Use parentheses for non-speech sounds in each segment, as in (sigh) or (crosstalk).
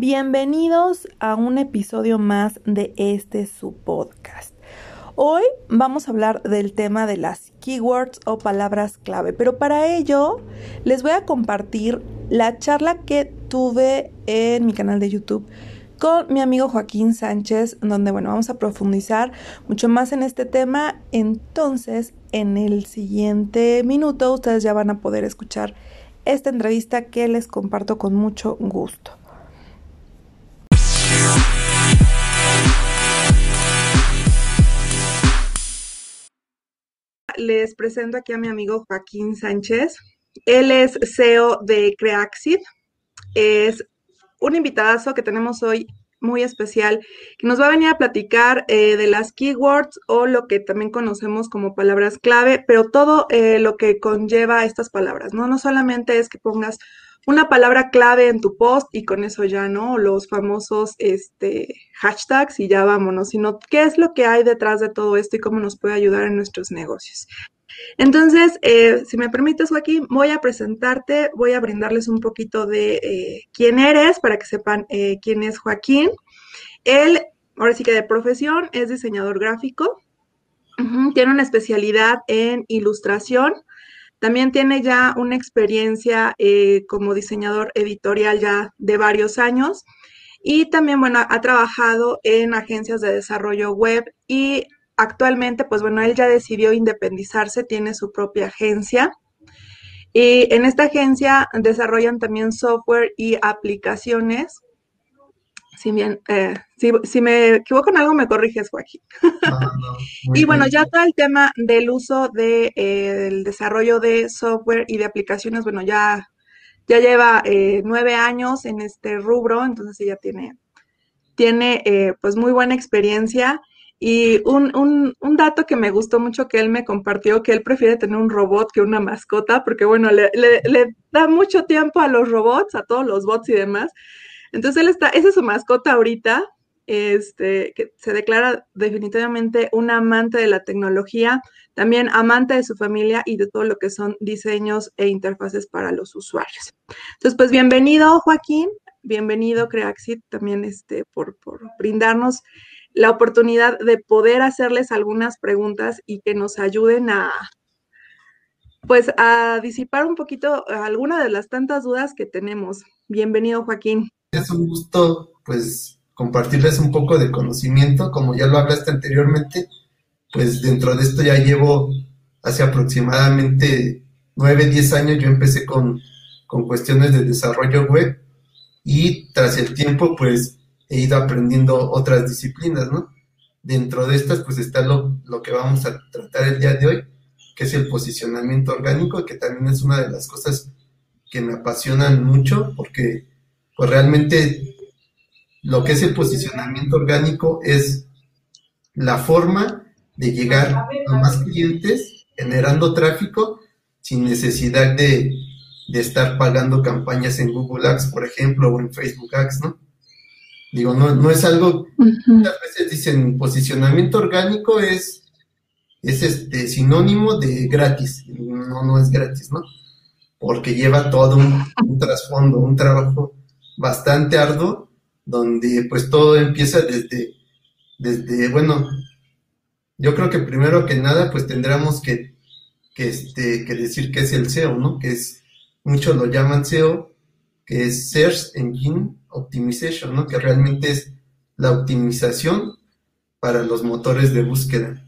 Bienvenidos a un episodio más de este su podcast. Hoy vamos a hablar del tema de las keywords o palabras clave, pero para ello les voy a compartir la charla que tuve en mi canal de YouTube con mi amigo Joaquín Sánchez, donde bueno, vamos a profundizar mucho más en este tema. Entonces, en el siguiente minuto ustedes ya van a poder escuchar esta entrevista que les comparto con mucho gusto. Les presento aquí a mi amigo Joaquín Sánchez. Él es CEO de Creaxid. Es un invitadazo que tenemos hoy muy especial que nos va a venir a platicar eh, de las keywords o lo que también conocemos como palabras clave, pero todo eh, lo que conlleva estas palabras, ¿no? No solamente es que pongas una palabra clave en tu post y con eso ya, ¿no? Los famosos este, hashtags y ya vámonos, sino qué es lo que hay detrás de todo esto y cómo nos puede ayudar en nuestros negocios. Entonces, eh, si me permites, Joaquín, voy a presentarte, voy a brindarles un poquito de eh, quién eres para que sepan eh, quién es Joaquín. Él, ahora sí que de profesión, es diseñador gráfico, tiene una especialidad en ilustración, también tiene ya una experiencia como diseñador editorial ya de varios años y también, bueno, ha trabajado en agencias de desarrollo web y actualmente, pues bueno, él ya decidió independizarse, tiene su propia agencia. Y en esta agencia desarrollan también software y aplicaciones. Si bien, eh, si, me equivoco en algo, me corriges, Joaquín. y bueno, ya todo el tema del uso del de, desarrollo de software y de aplicaciones, bueno, ya, ya lleva eh, nueve años en este rubro, entonces ya tiene, tiene eh, pues muy buena experiencia y un, un, un, dato que me gustó mucho que él me compartió, que él prefiere tener un robot que una mascota, porque bueno, le, le, da mucho tiempo a los robots, a todos los bots y demás. Entonces él está, esa es su mascota ahorita, este, que se declara definitivamente un amante de la tecnología, también amante de su familia y de todo lo que son diseños e interfaces para los usuarios. Entonces, pues bienvenido, Joaquín, bienvenido, Creaxit, también este, por, por brindarnos la oportunidad de poder hacerles algunas preguntas y que nos ayuden a, pues, a disipar un poquito alguna de las tantas dudas que tenemos. Bienvenido, Joaquín. Es un gusto, pues, compartirles un poco de conocimiento, como ya lo hablaste anteriormente, pues dentro de esto ya llevo hace aproximadamente nueve, diez años, yo empecé con, con cuestiones de desarrollo web y tras el tiempo, pues he ido aprendiendo otras disciplinas, ¿no? Dentro de estas, pues está lo, que vamos a tratar el día de hoy, que es el posicionamiento orgánico, que también es una de las cosas que me apasionan mucho, porque pues realmente lo que es el posicionamiento orgánico es la forma de llegar a más clientes generando tráfico sin necesidad de, de estar pagando campañas en Google Ads, por ejemplo, o en Facebook Ads, ¿no? Digo, no, no es algo, muchas veces dicen posicionamiento orgánico es, es este sinónimo de gratis. No, no es gratis, ¿no? Porque lleva todo un, trasfondo, un trabajo bastante arduo, donde pues todo empieza desde, desde, bueno, yo creo que primero que nada, pues tendríamos que, que, este, que decir que es el SEO, ¿no? Que es, muchos lo llaman SEO, que es Search Engine Optimization, ¿no? Que realmente es la optimización para los motores de búsqueda.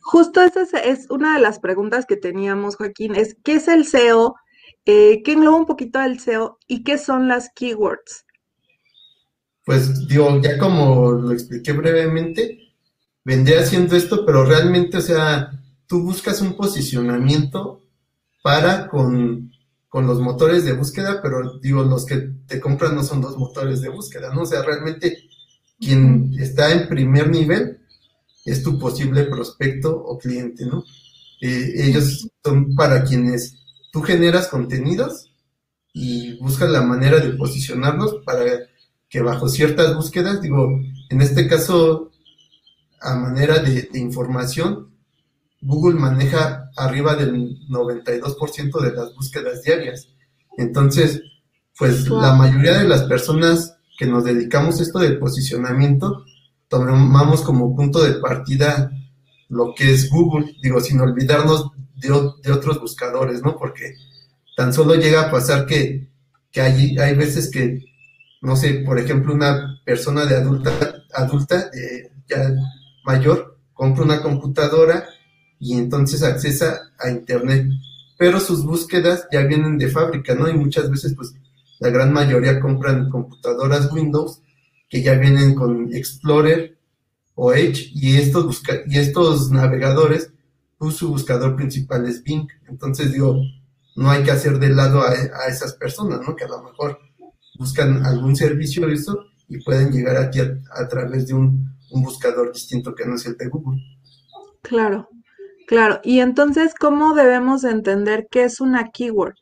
Justo esa es, una de las preguntas que teníamos, Joaquín, es ¿qué es el SEO? Eh, ¿Qué engloba un poquito el SEO? ¿Y qué son las keywords? Pues digo, ya como lo expliqué brevemente, vendría haciendo esto, pero realmente, o sea, tú buscas un posicionamiento para con con los motores de búsqueda, pero digo, los que te compran no son los motores de búsqueda, ¿no? O sea, realmente quien está en primer nivel es tu posible prospecto o cliente, ¿no? Eh, ellos son para quienes tú generas contenidos y buscas la manera de posicionarlos para que bajo ciertas búsquedas, digo, en este caso, a manera de información, Google maneja arriba del 92% de las búsquedas diarias. Entonces, pues la mayoría de las personas que nos dedicamos a esto del posicionamiento, tomamos como punto de partida lo que es Google, digo, sin olvidarnos de, otros buscadores, ¿no? Porque tan solo llega a pasar que, que hay, hay veces que, no sé, por ejemplo, una persona de adulta, adulta, ya mayor, compra una computadora y entonces accesa a Internet, pero sus búsquedas ya vienen de fábrica, ¿no? Y muchas veces, pues, la gran mayoría compran computadoras Windows que ya vienen con Explorer o Edge y estos, busca y estos navegadores, pues su buscador principal es Bing. Entonces digo, no hay que hacer de lado a, esas personas, ¿no? Que a lo mejor buscan algún servicio de eso y pueden llegar aquí a, través de un, un, buscador distinto que no es el de Google. Claro, claro. Y entonces, ¿cómo debemos entender qué es una keyword?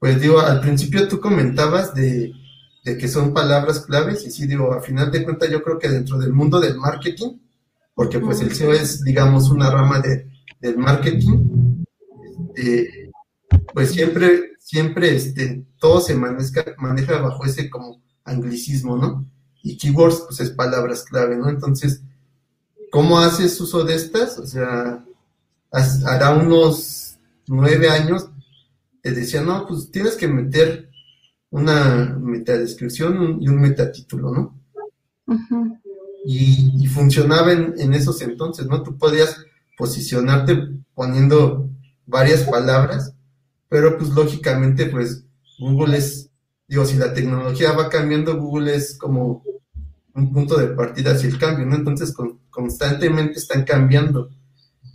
Pues digo, al principio tú comentabas de de que son palabras claves y sí digo, a final de cuentas yo creo que dentro del mundo del marketing, porque pues el SEO es digamos una rama de, del marketing, este, pues siempre, siempre este, todo se maneja, maneja bajo ese como anglicismo, ¿no? Y keywords pues es palabras clave, ¿no? Entonces, ¿cómo haces uso de estas? O sea, hará unos nueve años te decía, no, pues tienes que meter una metadescripción y un metatítulo, ¿no? Y, funcionaba en, esos entonces, ¿no? Tú podías posicionarte poniendo varias palabras, pero pues lógicamente pues Google es, digo, si la tecnología va cambiando, Google es como un punto de partida hacia el cambio, ¿no? Entonces constantemente están cambiando.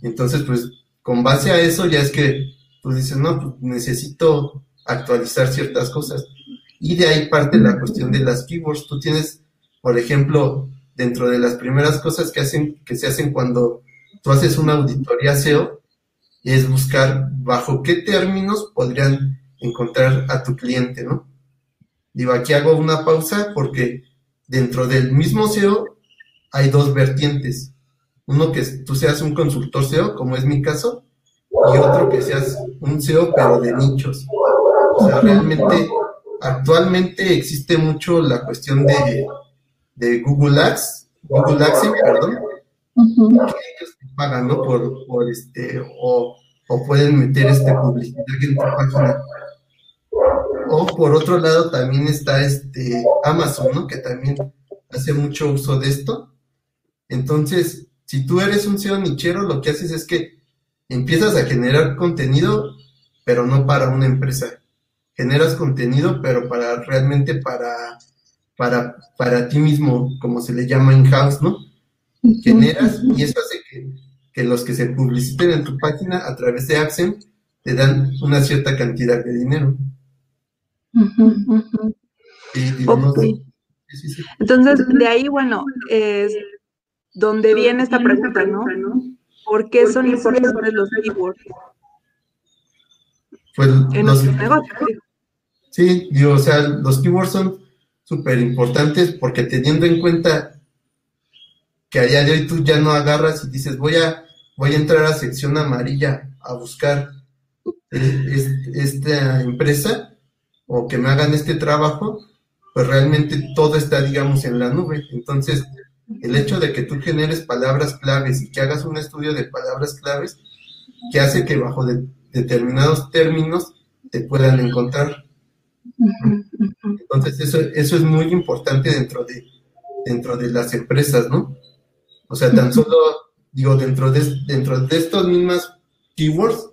Entonces pues con base a eso ya es que tú dices, no, pues necesito actualizar ciertas cosas. Y de ahí parte la cuestión de las keywords. Tú tienes, por ejemplo, dentro de las primeras cosas que hacen, que se hacen cuando tú haces una auditoría SEO, es buscar bajo qué términos podrían encontrar a tu cliente, ¿no? Digo, aquí hago una pausa porque dentro del mismo SEO hay dos vertientes. Uno que tú seas un consultor SEO, como es mi caso, y otro que seas un SEO pero de nichos. O sea, realmente actualmente existe mucho la cuestión de, de Google Ads, Google Ads, perdón, que ellos te pagan, ¿no? Por, por este, o, o, pueden meter este publicidad en tu página. O por otro lado también está este Amazon, ¿no? Que también hace mucho uso de esto. Entonces, si tú eres un SEO nichero, lo que haces es que empiezas a generar contenido, pero no para una empresa generas contenido, pero para realmente para, para, para ti mismo, como se le llama in-house, ¿no? Generas y eso hace que, que, los que se publiciten en tu página a través de AdSense te dan una cierta cantidad de dinero. Entonces, de ahí, bueno, es donde viene esta pregunta, ¿no? ¿Por qué son importantes los keywords? Pues en los, negocios. Sí, digo, o sea, los keywords son súper importantes porque teniendo en cuenta que allá de hoy tú ya no agarras y dices, voy a, voy a entrar a sección amarilla a buscar eh, esta empresa o que me hagan este trabajo, pues realmente todo está, digamos, en la nube. Entonces, el hecho de que tú generes palabras claves y que hagas un estudio de palabras claves, que hace que bajo determinados términos te puedan encontrar. Entonces, eso, eso es muy importante dentro de, dentro de las empresas, ¿no? O sea, tan solo, digo, dentro de, dentro de estos mismas keywords,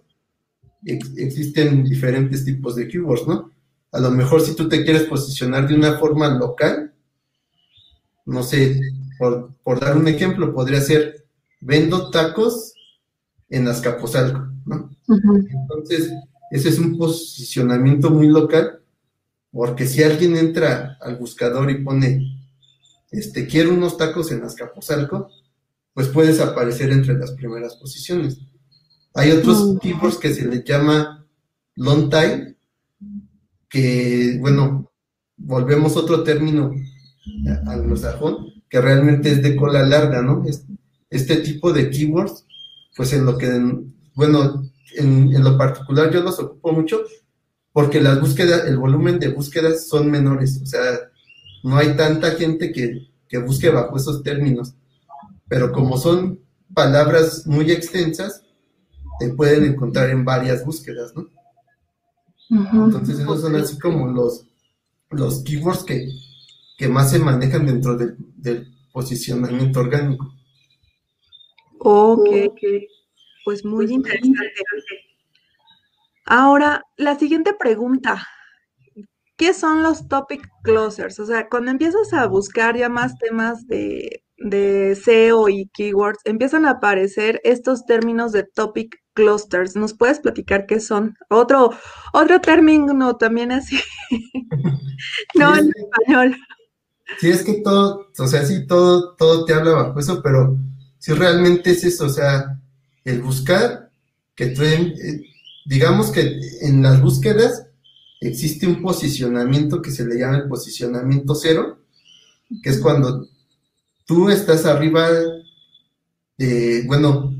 existen diferentes tipos de keywords, ¿no? A lo mejor si tú te quieres posicionar de una forma local, no sé, por, por dar un ejemplo, podría ser vendo tacos en Azcapotzalco, ¿no? Entonces, ese es un posicionamiento muy local porque si alguien entra al buscador y pone, este, quiero unos tacos en Azcapotzalco, pues puedes aparecer entre las primeras posiciones. Hay otros tipos que se les llama long time, que, bueno, volvemos otro término anglosajón, que realmente es de cola larga, ¿no? Este tipo de keywords, pues en lo que, bueno, en, en lo particular yo los ocupo mucho porque las búsquedas, el volumen de búsquedas son menores, o sea, no hay tanta gente que, que busque bajo esos términos. Pero como son palabras muy extensas, te pueden encontrar en varias búsquedas, ¿no? Entonces esos son así como los, los keywords que, que más se manejan dentro del, posicionamiento orgánico. Ok, pues muy interesante. Ahora, la siguiente pregunta. ¿Qué son los topic closers? O sea, cuando empiezas a buscar ya más temas de, de SEO y keywords, empiezan a aparecer estos términos de topic clusters. ¿Nos puedes platicar qué son? Otro, otro término también así. (laughs) no en español. Sí, es que todo, o sea, sí, todo, todo te habla bajo eso, pero si realmente es eso, o sea, el buscar que eh, digamos que en las búsquedas existe un posicionamiento que se le llama el posicionamiento cero, que es cuando tú estás arriba de, bueno,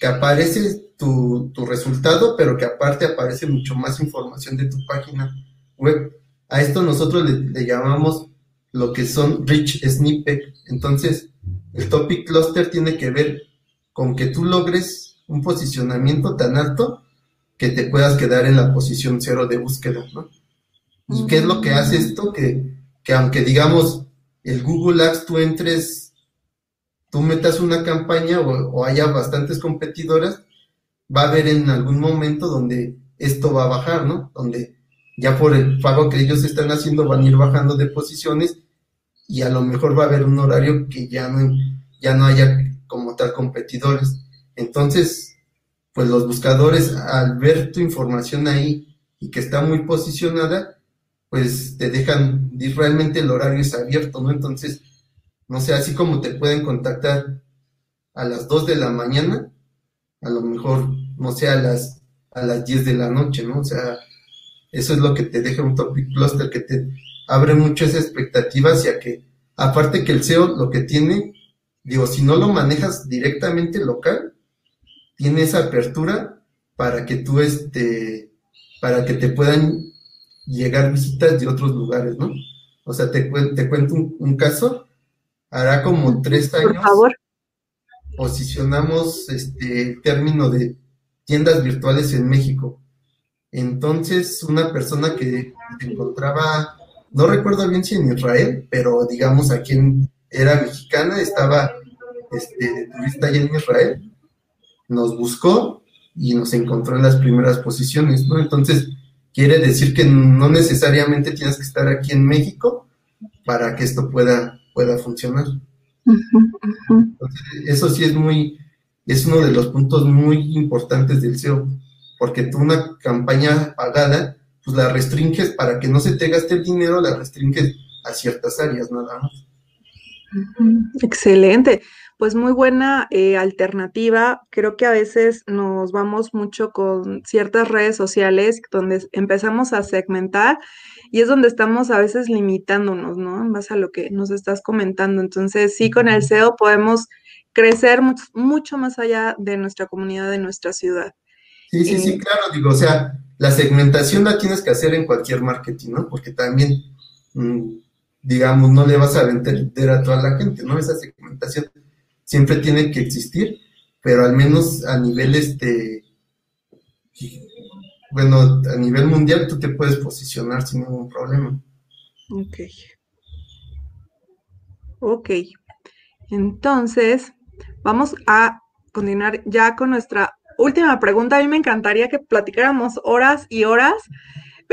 que aparece tu, resultado, pero que aparte aparece mucho más información de tu página web. A esto nosotros le, llamamos lo que son rich snippet. Entonces, el topic cluster tiene que ver con que tú logres un posicionamiento tan alto que te puedas quedar en la posición cero de búsqueda, ¿no? ¿Y qué es lo que hace esto? Que, que aunque digamos el Google Ads tú entres, tú metas una campaña o, o haya bastantes competidoras, va a haber en algún momento donde esto va a bajar, ¿no? Donde ya por el pago que ellos están haciendo van a ir bajando de posiciones y a lo mejor va a haber un horario que ya no, ya no haya como tal competidores. Entonces, pues los buscadores al ver tu información ahí y que está muy posicionada, pues te dejan, realmente el horario es abierto, ¿no? Entonces, no sé, así como te pueden contactar a las 2 de la mañana, a lo mejor, no sé, a las, a las 10 de la noche, ¿no? O sea, eso es lo que te deja un topic cluster, que te abre mucho esa expectativa hacia que, aparte que el SEO lo que tiene, digo, si no lo manejas directamente local, tiene esa apertura para que tú, este, para que te puedan llegar visitas de otros lugares, ¿no? O sea, te, te cuento un, un caso, hará como tres años. Por favor posicionamos este el término de tiendas virtuales en México. Entonces, una persona que se encontraba, no recuerdo bien si en Israel, pero digamos a quien era mexicana, estaba este, de turista allá en Israel, nos buscó y nos encontró en las primeras posiciones, ¿no? Entonces, quiere decir que no necesariamente tienes que estar aquí en México para que esto pueda, pueda funcionar eso sí es muy, es uno de los puntos muy importantes del SEO, porque tú una campaña pagada, pues la restringes para que no se te gaste el dinero, la restringes a ciertas áreas nada más. Excelente. Pues muy buena eh, alternativa. Creo que a veces nos vamos mucho con ciertas redes sociales donde empezamos a segmentar y es donde estamos a veces limitándonos, ¿no? En base a lo que nos estás comentando. Entonces, sí, con el SEO podemos crecer mucho, más allá de nuestra comunidad, de nuestra ciudad. Sí, sí, sí, claro, digo, o sea, la segmentación la tienes que hacer en cualquier marketing, ¿no? Porque también, mm, digamos, no le vas a vender a toda la gente, ¿no? Esa segmentación siempre tiene que existir, pero al menos a nivel este bueno, a nivel mundial tú te puedes posicionar sin ningún problema. Ok. Ok. Entonces, vamos a continuar ya con nuestra última pregunta. A mí me encantaría que platicáramos horas y horas,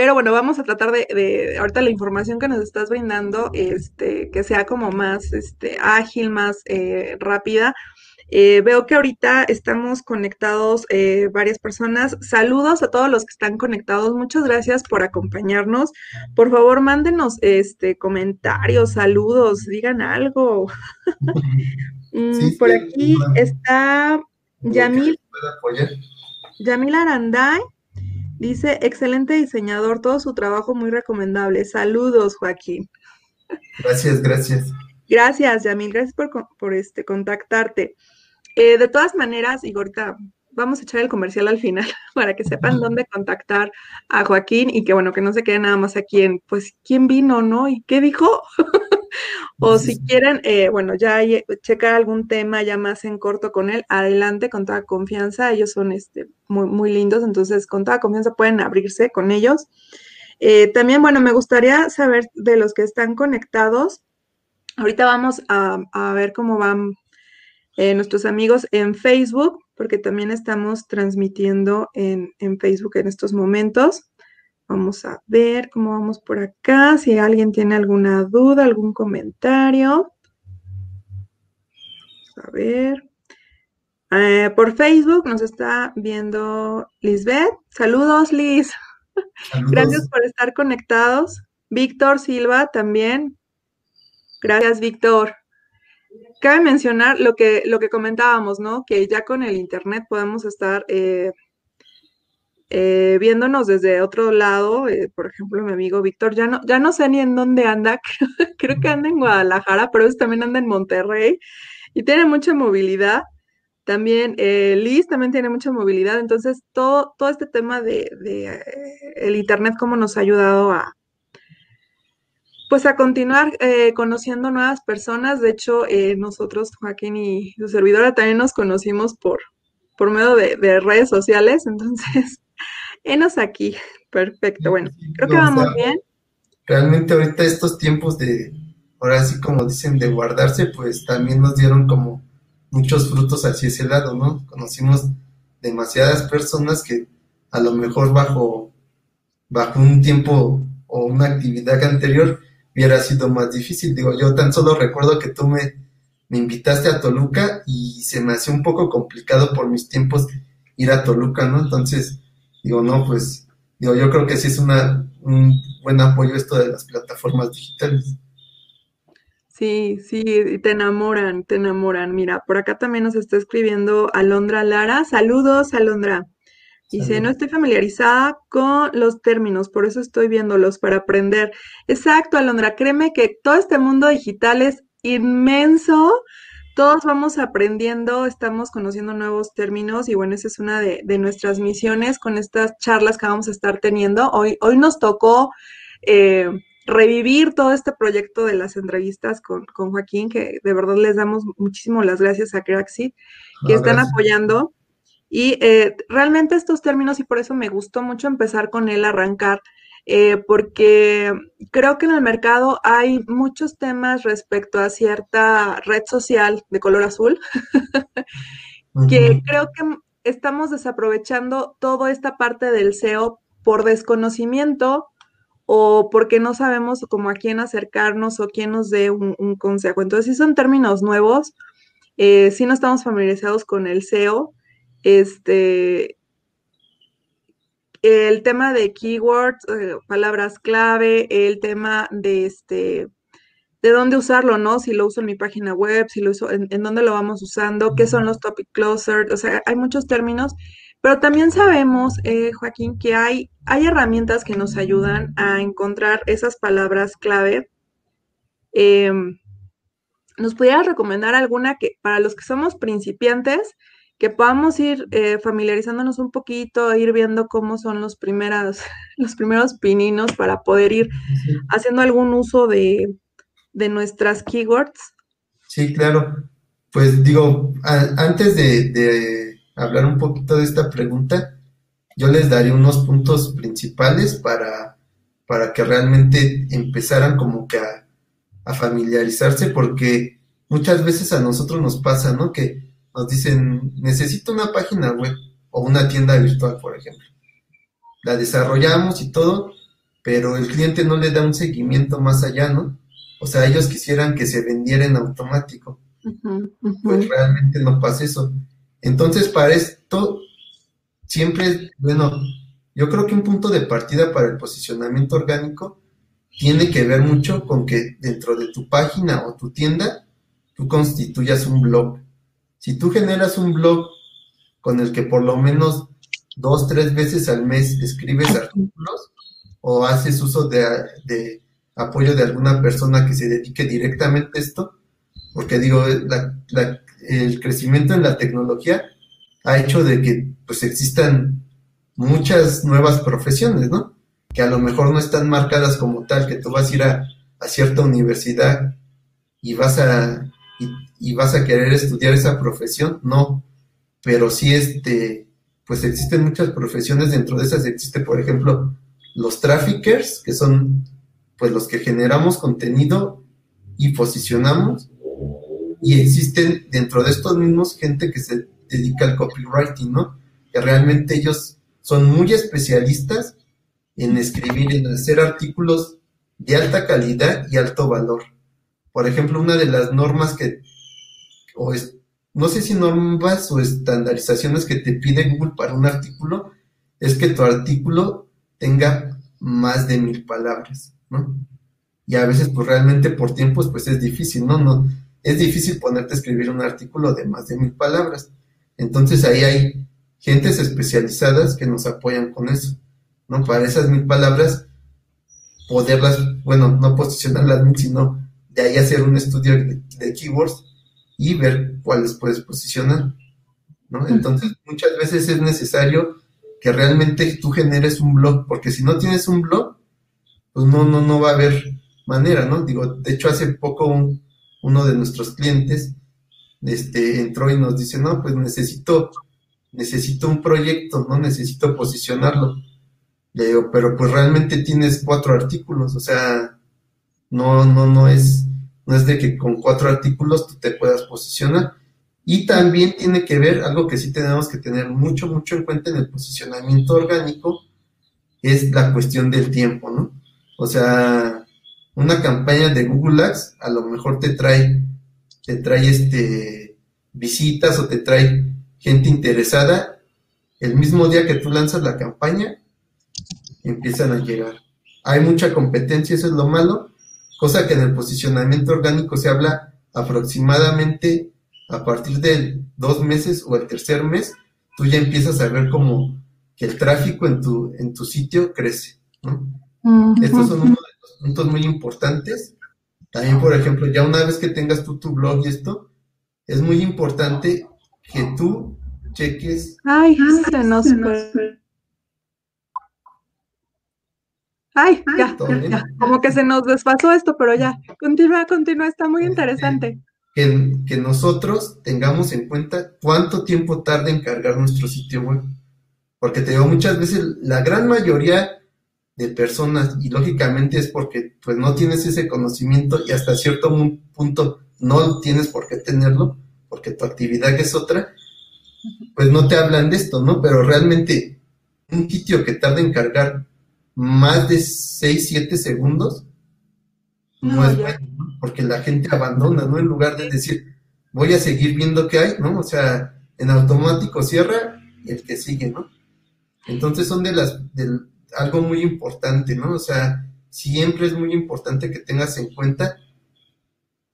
pero bueno, vamos a tratar de, ahorita la información que nos estás brindando, este, que sea como más este, ágil, más eh, rápida. Eh, veo que ahorita estamos conectados eh, varias personas. Saludos a todos los que están conectados. Muchas gracias por acompañarnos. Por favor, mándenos este comentarios, saludos, digan algo. (laughs) Mm, por aquí está Yamil. Yamil Aranday. Dice, excelente diseñador, todo su trabajo muy recomendable. Saludos, Joaquín. Gracias, gracias. Gracias, Yamil, gracias por, por este, contactarte. Eh, de todas maneras, y ahorita vamos a echar el comercial al final (laughs) para que sepan dónde contactar a Joaquín y que bueno, que no se quede nada más aquí en, pues, ¿quién vino, no? ¿Y qué dijo? (laughs) (laughs) o si quieren, eh, bueno, ya checar algún tema ya más en corto con él, adelante con toda confianza. Ellos son este, muy, muy lindos, entonces con toda confianza pueden abrirse con ellos. Eh, también, bueno, me gustaría saber de los que están conectados. Ahorita vamos a, ver cómo van eh, nuestros amigos en Facebook, porque también estamos transmitiendo en, en Facebook en estos momentos. Vamos a ver cómo vamos por acá, si alguien tiene alguna duda, algún comentario. a ver. Eh, por Facebook nos está viendo Lisbeth. Saludos, Liz. (laughs) Gracias por estar conectados. Víctor Silva también. Gracias, Víctor. Cabe mencionar lo que, lo que comentábamos, ¿no? Que ya con el Internet podemos estar eh, eh, viéndonos desde otro lado, eh, por ejemplo, mi amigo Víctor, ya no, ya no sé ni en dónde anda, (laughs) creo, que anda en Guadalajara, pero también anda en Monterrey y tiene mucha movilidad. También eh, Liz también tiene mucha movilidad, entonces todo, todo este tema de, el internet, cómo nos ha ayudado a, pues a continuar conociendo nuevas personas. De hecho, nosotros, Joaquín y su servidora, también nos conocimos por, por medio de, de redes sociales, (laughs) entonces Enos aquí. Perfecto. Bueno, creo que vamos bien. Realmente ahorita estos tiempos de, ahora sí como dicen, de guardarse, pues también nos dieron como muchos frutos hacia ese lado, ¿no? Conocimos demasiadas personas que a lo mejor bajo, bajo un tiempo o una actividad anterior hubiera sido más difícil. Digo, yo tan solo recuerdo que tú me, me invitaste a Toluca y se me hacía un poco complicado por mis tiempos ir a Toluca, ¿no? Entonces, digo, no, pues, digo, yo creo que sí es una, un buen apoyo esto de las plataformas digitales. Sí, sí, te enamoran, te enamoran. Mira, por acá también nos está escribiendo Alondra Lara. Saludos, Alondra. Dice, no estoy familiarizada con los términos, por eso estoy viéndolos para aprender. Exacto, Alondra, créeme que todo este mundo digital es inmenso todos vamos aprendiendo, estamos conociendo nuevos términos y bueno, esa es una de, nuestras misiones con estas charlas que vamos a estar teniendo. Hoy, hoy nos tocó eh, revivir todo este proyecto de las entrevistas con, Joaquín, que de verdad les damos muchísimo las gracias a Craxi, que están apoyando. Y eh, realmente estos términos, y por eso me gustó mucho empezar con él, arrancar, eh, porque creo que en el mercado hay muchos temas respecto a cierta red social de color azul, (laughs) que creo que estamos desaprovechando toda esta parte del SEO por desconocimiento o porque no sabemos cómo a quién acercarnos o quién nos dé un, consejo. Entonces, si son términos nuevos, eh, si no estamos familiarizados con el SEO, este, el tema de keywords, eh, palabras clave, el tema de este de dónde usarlo, ¿no? Si lo uso en mi página web, si lo uso, en, dónde lo vamos usando, qué son los topic closers, o sea, hay muchos términos, pero también sabemos, eh, Joaquín, que hay, hay herramientas que nos ayudan a encontrar esas palabras clave. Em, ¿Nos pudieras recomendar alguna que para los que somos principiantes, que podamos ir eh, familiarizándonos un poquito, ir viendo cómo son los, primeras, (laughs) los primeros pininos para poder ir haciendo algún uso de, nuestras keywords. Sí, claro. Pues digo, antes de, hablar un poquito de esta pregunta, yo les daría unos puntos principales para, para que realmente empezaran como que a, a familiarizarse, porque muchas veces a nosotros nos pasa, ¿no? Que nos dicen, necesito una página web o una tienda virtual, por ejemplo. La desarrollamos y todo, pero el cliente no le da un seguimiento más allá, ¿no? O sea, ellos quisieran que se vendiera en automático. Pues realmente no pasa eso. Entonces, para esto, siempre, bueno, yo creo que un punto de partida para el posicionamiento orgánico tiene que ver mucho con que dentro de tu página o tu tienda, tú constituyas un blog. Si tú generas un blog con el que por lo menos dos, tres veces al mes escribes artículos o haces uso de, apoyo de alguna persona que se dedique directamente a esto, porque digo, el crecimiento en la tecnología ha hecho de que pues existan muchas nuevas profesiones, ¿no? Que a lo mejor no están marcadas como tal, que tú vas a ir a, a cierta universidad y vas a y, vas a querer estudiar esa profesión, no, pero sí este, pues existen muchas profesiones, dentro de esas existe, por ejemplo, los traffickers, que son pues los que generamos contenido y posicionamos, y existen dentro de estos mismos gente que se dedica al copywriting, ¿no? Que realmente ellos son muy especialistas en escribir, en hacer artículos de alta calidad y alto valor. Por ejemplo, una de las normas que, o es, no sé si normas o estandarizaciones que te pide Google para un artículo, es que tu artículo tenga más de mil palabras, ¿no? Y a veces, pues realmente por tiempos, pues es difícil, ¿no? no es difícil ponerte a escribir un artículo de más de mil palabras. Entonces ahí hay gentes especializadas que nos apoyan con eso, ¿no? Para esas mil palabras, poderlas, bueno, no posicionarlas mil, sino de ahí hacer un estudio de, keywords y ver cuáles puedes posicionar, ¿no? Entonces, muchas veces es necesario que realmente tú generes un blog, porque si no tienes un blog, pues no, no, no va a haber manera, ¿no? Digo, de hecho, hace poco uno de nuestros clientes este, entró y nos dice, no, pues necesito, necesito un proyecto, ¿no? Necesito posicionarlo. Le digo, pero pues realmente tienes cuatro artículos, o sea, no, no, no es, no es de que con cuatro artículos tú te puedas posicionar. Y también tiene que ver algo que sí tenemos que tener mucho, mucho en cuenta en el posicionamiento orgánico, es la cuestión del tiempo, ¿no? O sea, una campaña de Google Ads a lo mejor te trae, te trae este visitas o te trae gente interesada. El mismo día que tú lanzas la campaña, empiezan a llegar. Hay mucha competencia, eso es lo malo, cosa que en el posicionamiento orgánico se habla aproximadamente a partir del dos meses o el tercer mes, tú ya empiezas a ver como que el tráfico en tu, en tu sitio crece. Estos son uno de los puntos muy importantes. También, por ejemplo, ya una vez que tengas tú tu blog y esto, es muy importante que tú cheques. Ay, se nos fue. Ay, ya, ya, como que se nos desfasó esto, pero ya, continúa, continúa, está muy interesante. Que, que, nosotros tengamos en cuenta cuánto tiempo tarda en cargar nuestro sitio web. Porque te digo, muchas veces la gran mayoría de personas, y lógicamente es porque pues no tienes ese conocimiento y hasta cierto punto no tienes por qué tenerlo, porque tu actividad es otra, pues no te hablan de esto, ¿no? Pero realmente un sitio que tarda en cargar más de 6, 7 segundos, no, es bueno, porque la gente abandona, ¿no? En lugar de decir, voy a seguir viendo qué hay, ¿no? O sea, en automático cierra y el que sigue, ¿no? Entonces son de las, de algo muy importante, ¿no? O sea, siempre es muy importante que tengas en cuenta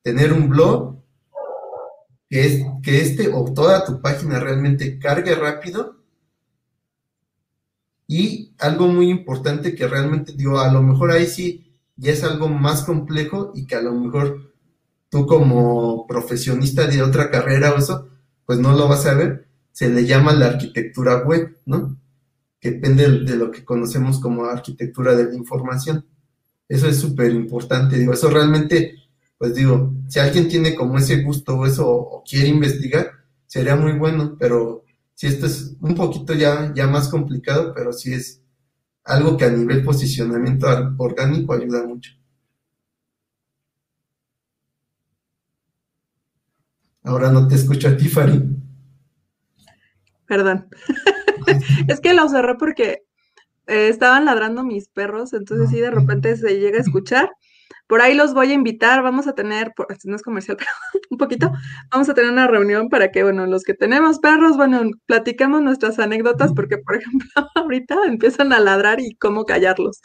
tener un blog que, es, que este o toda tu página realmente cargue rápido y algo muy importante que realmente digo, a lo mejor ahí sí ya es algo más complejo y que a lo mejor tú como profesionista de otra carrera o eso, pues no lo vas a ver, se le llama la arquitectura web, ¿no? Que depende de lo que conocemos como arquitectura de la información. Eso es súper importante, digo, eso realmente, pues digo, si alguien tiene como ese gusto o eso o quiere investigar, sería muy bueno, pero si esto es un poquito ya, ya más complicado, pero sí es algo que a nivel posicionamiento orgánico ayuda mucho. Ahora no te escucho a ti, Fari. Perdón. (laughs) es que lo cerré porque eh, estaban ladrando mis perros, entonces sí de repente se llega a escuchar. Por ahí los voy a invitar, vamos a tener, no es comercial, (laughs) pero un poquito, vamos a tener una reunión para que, bueno, los que tenemos perros, bueno, platicamos nuestras anécdotas, porque, por ejemplo, (laughs) ahorita empiezan a ladrar y cómo callarlos.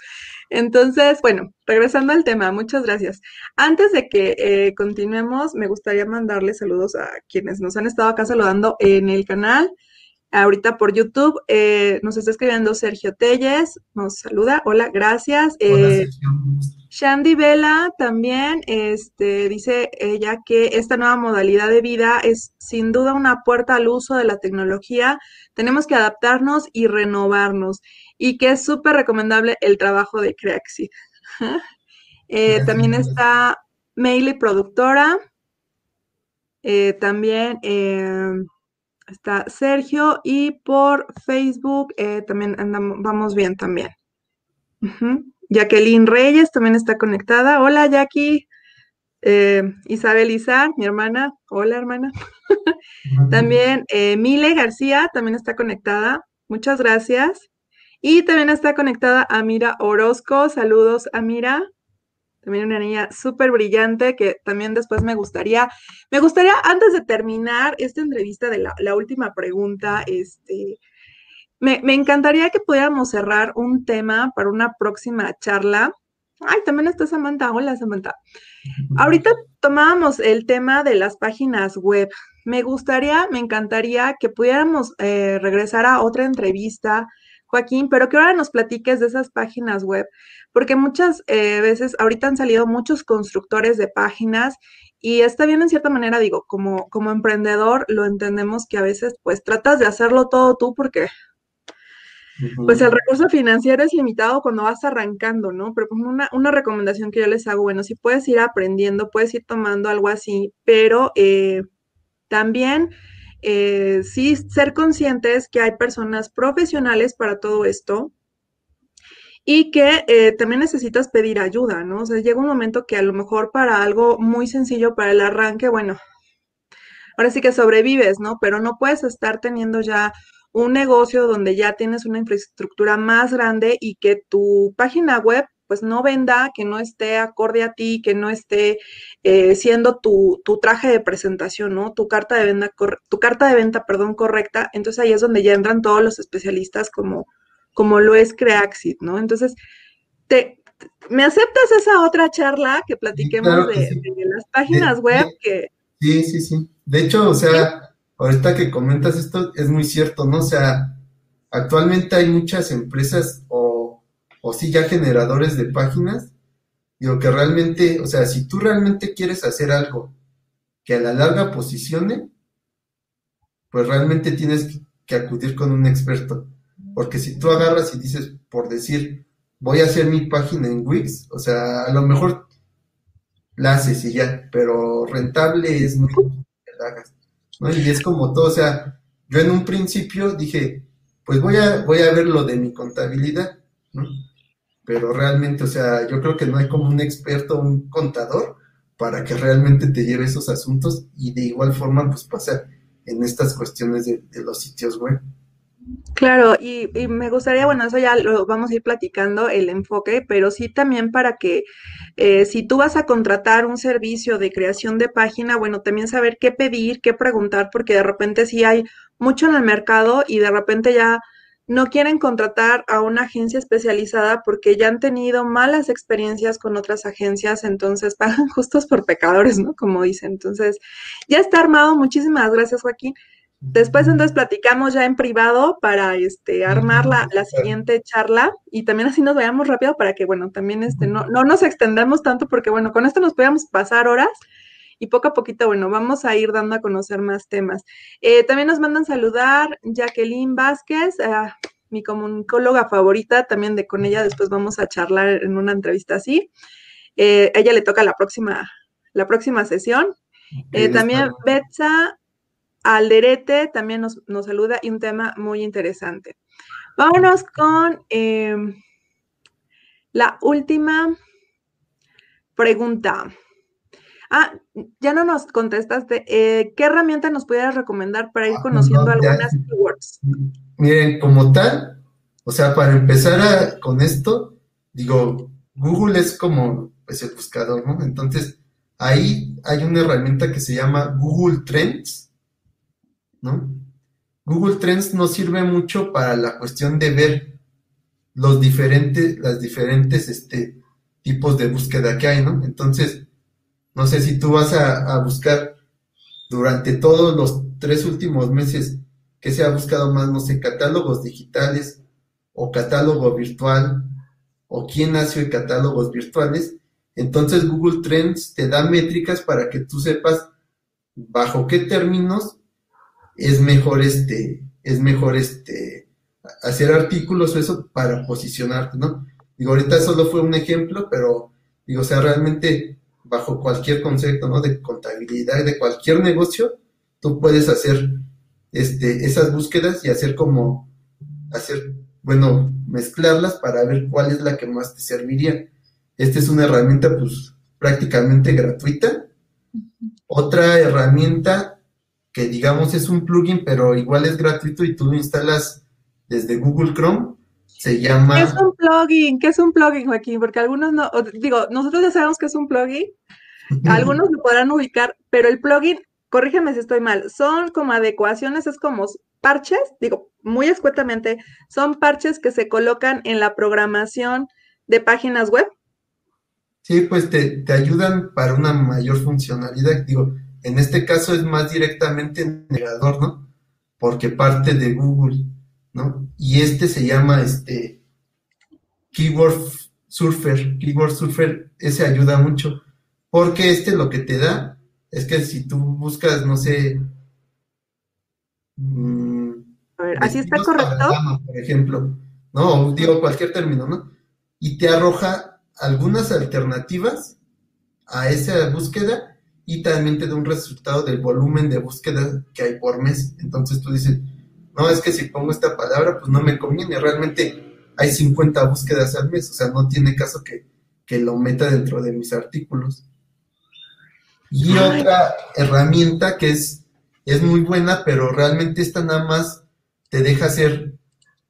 Entonces, bueno, regresando al tema, muchas gracias. Antes de que eh, continuemos, me gustaría mandarle saludos a quienes nos han estado acá saludando en el canal ahorita por YouTube. Eh, nos está escribiendo Sergio Telles, nos saluda. Hola, gracias. Eh, Shandy Vela también este, dice ella que esta nueva modalidad de vida es sin duda una puerta al uso de la tecnología. Tenemos que adaptarnos y renovarnos y que es súper recomendable el trabajo de Creaxi. (laughs) Eh, también está Meili Productora. Eh, también está Sergio y por Facebook eh, también andamos, vamos bien también. Jacqueline Reyes también está conectada. Hola Jackie. Isabel Izar, mi hermana. Hola hermana. (laughs) también Mile García también está conectada. Muchas gracias. Y también está conectada Amira Orozco. Saludos, Amira. También una niña súper brillante que también después me gustaría, me gustaría antes de terminar esta entrevista de la, última pregunta, este, me, me, encantaría que pudiéramos cerrar un tema para una próxima charla. Ay, también está Samantha. Hola, Samantha. (laughs) Ahorita tomábamos el tema de las páginas web. Me gustaría, me encantaría que pudiéramos eh, regresar a otra entrevista Joaquín, pero que ahora nos platiques de esas páginas web, porque muchas eh, veces ahorita han salido muchos constructores de páginas y está bien en cierta manera, digo, como, como emprendedor lo entendemos que a veces pues tratas de hacerlo todo tú porque pues el recurso financiero es limitado cuando vas arrancando, ¿no? Pero como una, una, recomendación que yo les hago, bueno, si puedes ir aprendiendo, puedes ir tomando algo así, pero eh, también eh, sí ser conscientes que hay personas profesionales para todo esto y que eh, también necesitas pedir ayuda, ¿no? O sea, llega un momento que a lo mejor para algo muy sencillo, para el arranque, bueno, ahora sí que sobrevives, ¿no? Pero no puedes estar teniendo ya un negocio donde ya tienes una infraestructura más grande y que tu página web pues no venda, que no esté acorde a ti, que no esté eh, siendo tu, traje de presentación, ¿no? Tu carta de venta, tu carta de venta, perdón, correcta. Entonces ahí es donde ya entran todos los especialistas como, como lo es Creaxit, ¿no? Entonces, te, ¿me aceptas esa otra charla que platiquemos de, las páginas web que... Sí, sí, sí. De hecho, o sea, ahorita que comentas esto es muy cierto, ¿no? O sea, actualmente hay muchas empresas o o sí ya generadores de páginas, digo que realmente, o sea, si tú realmente quieres hacer algo que a la larga posicione, pues realmente tienes que acudir con un experto. Porque si tú agarras y dices, por decir, voy a hacer mi página en Wix, o sea, a lo mejor la haces y ya, pero rentable es muy ¿no? Y es como todo, o sea, yo en un principio dije, pues voy a, voy a ver lo de mi contabilidad, ¿no? pero realmente, o sea, yo creo que no hay como un experto, un contador, para que realmente te lleve esos asuntos y de igual forma, pues pasa en estas cuestiones de, los sitios web. Claro, y, me gustaría, bueno, eso ya lo vamos a ir platicando, el enfoque, pero sí también para que eh, si tú vas a contratar un servicio de creación de página, bueno, también saber qué pedir, qué preguntar, porque de repente sí hay mucho en el mercado y de repente ya no quieren contratar a una agencia especializada porque ya han tenido malas experiencias con otras agencias, entonces pagan (laughs) justos por pecadores, ¿no? Como dicen. Entonces, ya está armado. Muchísimas gracias, Joaquín. Después entonces platicamos ya en privado para este armar la, la, siguiente charla y también así nos vayamos rápido para que, bueno, también este no, no nos extendamos tanto porque, bueno, con esto nos podíamos pasar horas y poco a poquito, bueno, vamos a ir dando a conocer más temas. Eh, también nos mandan saludar Jacqueline Vázquez, mi comunicóloga favorita, también de con ella después vamos a charlar en una entrevista así. Eh, ella le toca la próxima, la próxima sesión. Eh, también Betsa Alderete también nos, nos, saluda y un tema muy interesante. Vámonos con la última pregunta. Ah, ya no nos contestaste. Eh, ¿Qué herramienta nos pudieras recomendar para ir ah, conociendo algunas keywords? Miren, como tal, o sea, para empezar con esto, digo, Google es como pues, el buscador, ¿no? Entonces, ahí hay una herramienta que se llama Google Trends, ¿no? Google Trends nos sirve mucho para la cuestión de ver los diferentes, las diferentes este, tipos de búsqueda que hay, ¿no? Entonces, no sé si tú vas a, buscar durante todos los tres últimos meses que se ha buscado más, no sé, catálogos digitales o catálogo virtual o quién en catálogos virtuales. Entonces Google Trends te da métricas para que tú sepas bajo qué términos es mejor este, es mejor este, hacer artículos o eso para posicionarte, ¿no? Digo, ahorita solo fue un ejemplo, pero digo, o sea, realmente bajo cualquier concepto, ¿no? De contabilidad, de cualquier negocio, tú puedes hacer este, esas búsquedas y hacer como, hacer, bueno, mezclarlas para ver cuál es la que más te serviría. Esta es una herramienta, pues, prácticamente gratuita. Otra herramienta que digamos es un plugin, pero igual es gratuito y tú lo instalas desde Google Chrome, se llama... ¿Qué es un plugin? ¿Qué es un plugin, Joaquín? Porque algunos no, digo, nosotros ya sabemos que es un plugin, (laughs) algunos lo podrán ubicar, pero el plugin, corrígeme si estoy mal, son como adecuaciones, es como parches, digo, muy escuetamente, son parches que se colocan en la programación de páginas web. Sí, pues te, te ayudan para una mayor funcionalidad, digo, en este caso es más directamente en el navegador, ¿no? Porque parte de Google. ¿no? Y este se llama este Keyword Surfer. Keyword Surfer, ese ayuda mucho, porque este lo que te da es que si tú buscas, no sé... Mm, a ver, ¿así está correcto? por ejemplo, ¿no? Digo cualquier término, ¿no? Y te arroja algunas alternativas a esa búsqueda y también te da un resultado del volumen de búsqueda que hay por mes. Entonces tú dices, no, es que si pongo esta palabra, pues no me conviene. Realmente hay 50 búsquedas al mes, o sea, no tiene caso que, lo meta dentro de mis artículos. Y otra herramienta que es, es muy buena, pero realmente esta nada más te deja hacer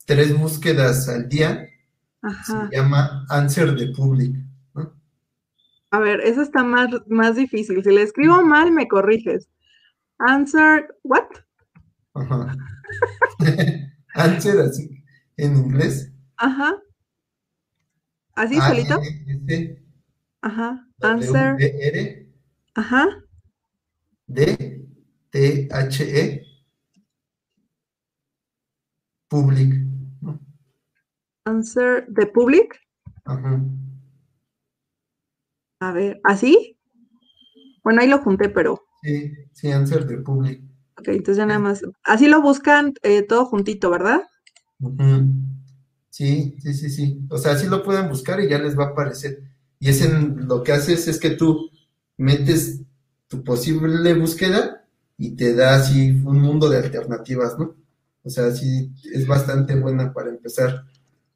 tres búsquedas al día. Se llama Answer the Public. A ver, eso está más, más difícil. Si le escribo mal, me corriges. Answer, what? Ajá. (laughs) Answer, así, en inglés. Ajá. ¿Así solito? Ajá. Answer. R. Ajá. D. T. H. E. Public. Answer the public. Ajá. A ver, ¿así? Bueno, ahí lo junté, pero. Sí, sí, answer the public. Ok, entonces ya nada más. Así lo buscan eh, todo juntito, ¿verdad? Sí, sí, sí, sí. O sea, así lo pueden buscar y ya les va a aparecer. Y es en, lo que haces es que tú metes tu posible búsqueda y te da así un mundo de alternativas, ¿no? O sea, sí es bastante buena para empezar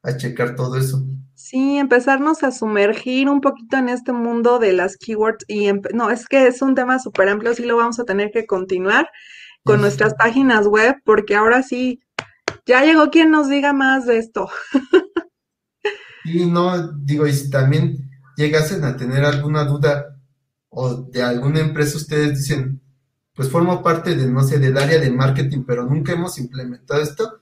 a checar todo eso. Sí, empezarnos a sumergir un poquito en este mundo de las keywords y no, es que es un tema súper amplio, sí lo vamos a tener que continuar con nuestras páginas web, porque ahora sí, ya llegó quien nos diga más de esto. (laughs) Y no, digo, y si también llegasen a tener alguna duda o de alguna empresa, ustedes dicen, pues formo parte de, no sé, del área de marketing, pero nunca hemos implementado esto,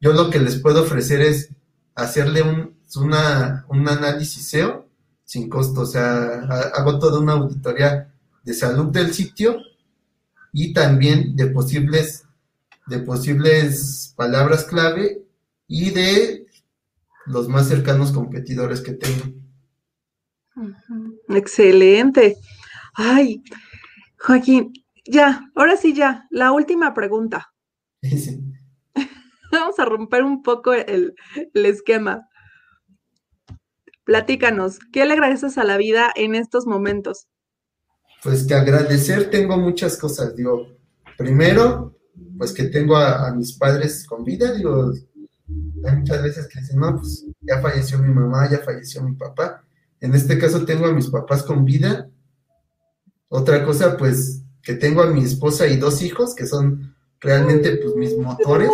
yo lo que les puedo ofrecer es hacerle un, una, un análisis SEO sin costo, o sea, hago toda una auditoría de salud del sitio y también de posibles, de posibles palabras clave y de los más cercanos competidores que tengo. Excelente. Ay, Joaquín, ya, ahora sí ya, la última pregunta. (laughs) (laughs) Vamos a romper un poco el, el esquema. Platícanos, ¿qué le agradeces a la vida en estos momentos? pues que agradecer tengo muchas cosas. Digo, primero, pues que tengo a, mis padres con vida. Digo, hay muchas veces que dicen, no, pues ya falleció mi mamá, ya falleció mi papá. En este caso tengo a mis papás con vida. Otra cosa, pues que tengo a mi esposa y dos hijos, que son realmente pues mis motores,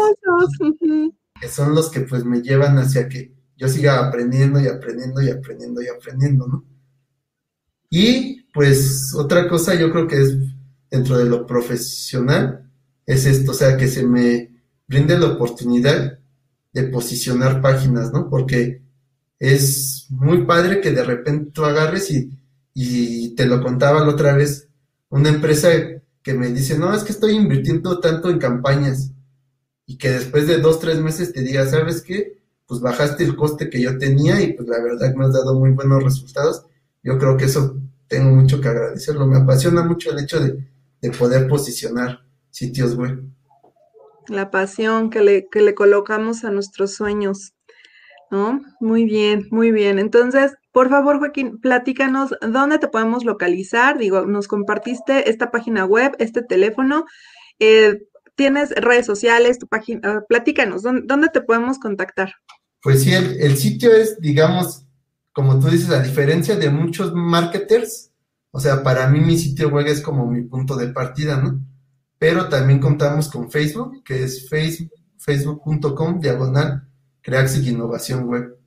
que son los que pues me llevan hacia que yo siga aprendiendo y aprendiendo y aprendiendo y aprendiendo, ¿no? Y pues otra cosa yo creo que es dentro de lo profesional, es esto, o sea, que se me brinde la oportunidad de posicionar páginas, ¿no? Porque es muy padre que de repente tú agarres y, y te lo contaba la otra vez, una empresa que me dice, no, es que estoy invirtiendo tanto en campañas y que después de dos, tres meses te diga, ¿sabes qué? Pues bajaste el coste que yo tenía y pues la verdad me has dado muy buenos resultados. Yo creo que eso tengo mucho que agradecerlo. Me apasiona mucho el hecho de, poder posicionar sitios web. La pasión que le, que le colocamos a nuestros sueños. ¿No? Muy bien, muy bien. Entonces, Por favor, Joaquín, platícanos dónde te podemos localizar. Digo, nos compartiste esta página web, este teléfono. Eh, ¿Tienes redes sociales, tu página? Ah, platícanos, ¿dónde, te podemos contactar? Pues sí, el, sitio es, digamos, como tú dices, a diferencia de muchos marketers, o sea, para mí mi sitio web es como mi punto de partida, ¿no? Pero también contamos con Facebook, que es facebook.com diagonal Creaxic Innovación Web.